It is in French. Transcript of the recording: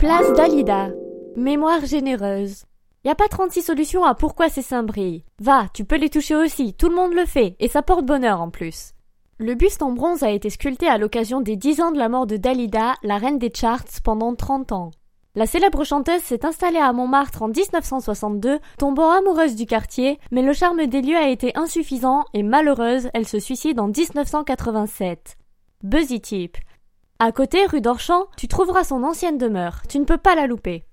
Place Dalida. Mémoire généreuse. Y a pas 36 solutions à pourquoi ces seins brillent. Va, tu peux les toucher aussi, tout le monde le fait, et ça porte bonheur en plus. Le buste en bronze a été sculpté à l'occasion des 10 ans de la mort de Dalida, la reine des charts, pendant 30 ans. La célèbre chanteuse s'est installée à Montmartre en 1962, tombant amoureuse du quartier, mais le charme des lieux a été insuffisant et malheureuse, elle se suicide en 1987. Buzzy Tip. À côté, rue d'Orchamps, tu trouveras son ancienne demeure. Tu ne peux pas la louper.